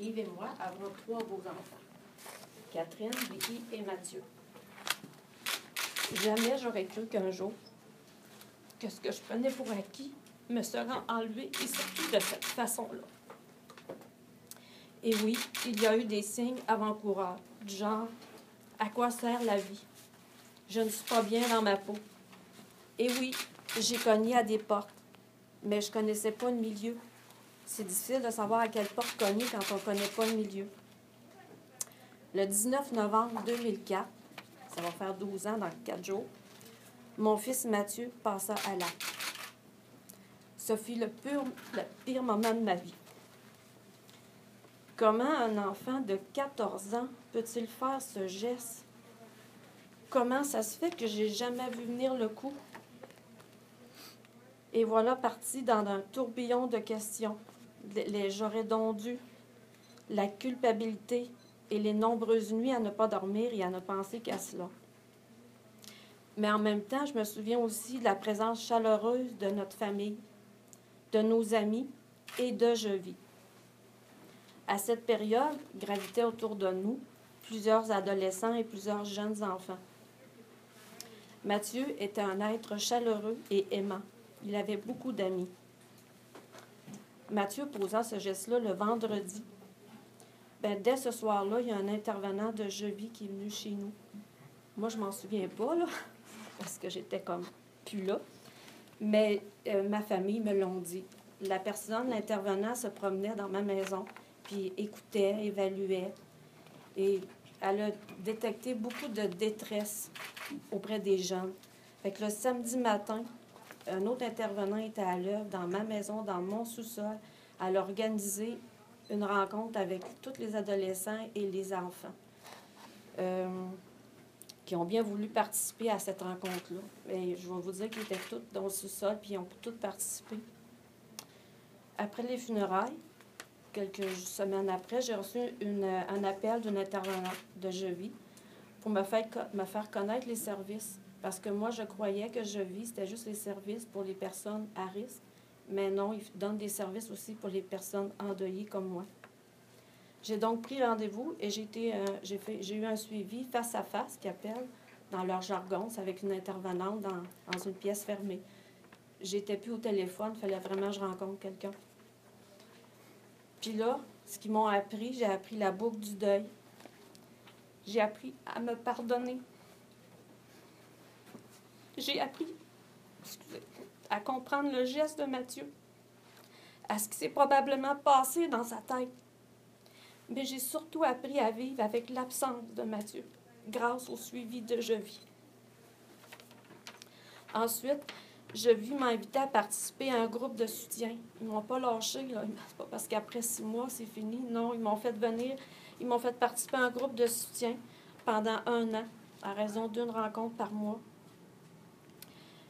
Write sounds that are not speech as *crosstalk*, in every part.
Yves et moi avons trois beaux enfants. Catherine, Vicky et Mathieu. Jamais j'aurais cru qu'un jour, que ce que je prenais pour acquis me sera enlevé et surtout de cette façon-là. Et oui, il y a eu des signes avant-coureurs, du genre à quoi sert la vie? Je ne suis pas bien dans ma peau. Et oui, j'ai cogné à des portes, mais je ne connaissais pas le milieu. C'est difficile de savoir à quelle porte cogner quand on ne connaît pas le milieu. Le 19 novembre 2004, ça va faire 12 ans dans 4 jours, mon fils Mathieu passa à l'acte. Ce fut le, le pire moment de ma vie. Comment un enfant de 14 ans peut-il faire ce geste? Comment ça se fait que j'ai jamais vu venir le coup? Et voilà parti dans un tourbillon de questions. Les j'aurais donc dû, la culpabilité et les nombreuses nuits à ne pas dormir et à ne penser qu'à cela. Mais en même temps, je me souviens aussi de la présence chaleureuse de notre famille, de nos amis et de Je vis. À cette période, gravitaient autour de nous plusieurs adolescents et plusieurs jeunes enfants. Mathieu était un être chaleureux et aimant. Il avait beaucoup d'amis. Mathieu posa ce geste-là le vendredi. Ben, dès ce soir-là, il y a un intervenant de Je vis qui est venu chez nous. Moi, je m'en souviens pas, *laughs* parce que j'étais comme plus là. Mais euh, ma famille me l'ont dit. La personne, l'intervenant, se promenait dans ma maison puis écoutait, évaluait. Et elle a détecté beaucoup de détresse auprès des jeunes. Fait que le samedi matin, un autre intervenant était à l'œuvre dans ma maison, dans mon sous-sol. A organisé une rencontre avec tous les adolescents et les enfants euh, qui ont bien voulu participer à cette rencontre-là. Et je vais vous dire qu'ils étaient tous dans le sous-sol, puis ils ont tous participé. Après les funérailles, quelques semaines après, j'ai reçu un appel d'une intervenante de Je vis pour me faire connaître les services. Parce que moi, je croyais que Je vis, c'était juste les services pour les personnes à risque. Mais non, ils donnent des services aussi pour les personnes endeuillées comme moi. J'ai donc pris rendez-vous et j'ai, euh, j'ai, fait, j'ai eu un suivi face à face qui appelle dans leur jargon. C'est avec une intervenante dans, dans une pièce fermée. J'étais plus au téléphone, il fallait vraiment que je rencontre quelqu'un. Puis là, ce qu'ils m'ont appris, j'ai appris la boucle du deuil. J'ai appris à me pardonner. J'ai appris à comprendre le geste de Mathieu, à ce qui s'est probablement passé dans sa tête. Mais j'ai surtout appris à vivre avec l'absence de Mathieu, grâce au suivi de Je vis. Ensuite, je vis m'inviter à participer à un groupe de soutien. Ils m'ont pas lâché, là. Pas parce qu'après six mois, c'est fini. Non, ils m'ont fait venir, ils m'ont fait participer à un groupe de soutien pendant un an, à raison d'une rencontre par mois.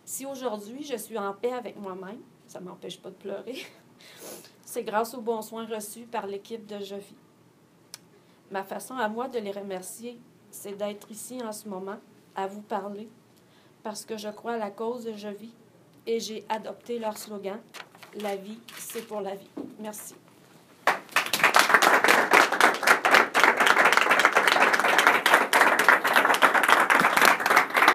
Si aujourd'hui je suis en paix avec moi-même, ça ne m'empêche pas de pleurer, *laughs* c'est grâce aux bons soins reçus par l'équipe de Je vis. Ma façon à moi de les remercier, c'est d'être ici en ce moment, à vous parler, parce que je crois à la cause de Je vis et j'ai adopté leur slogan La vie, c'est pour la vie. Merci.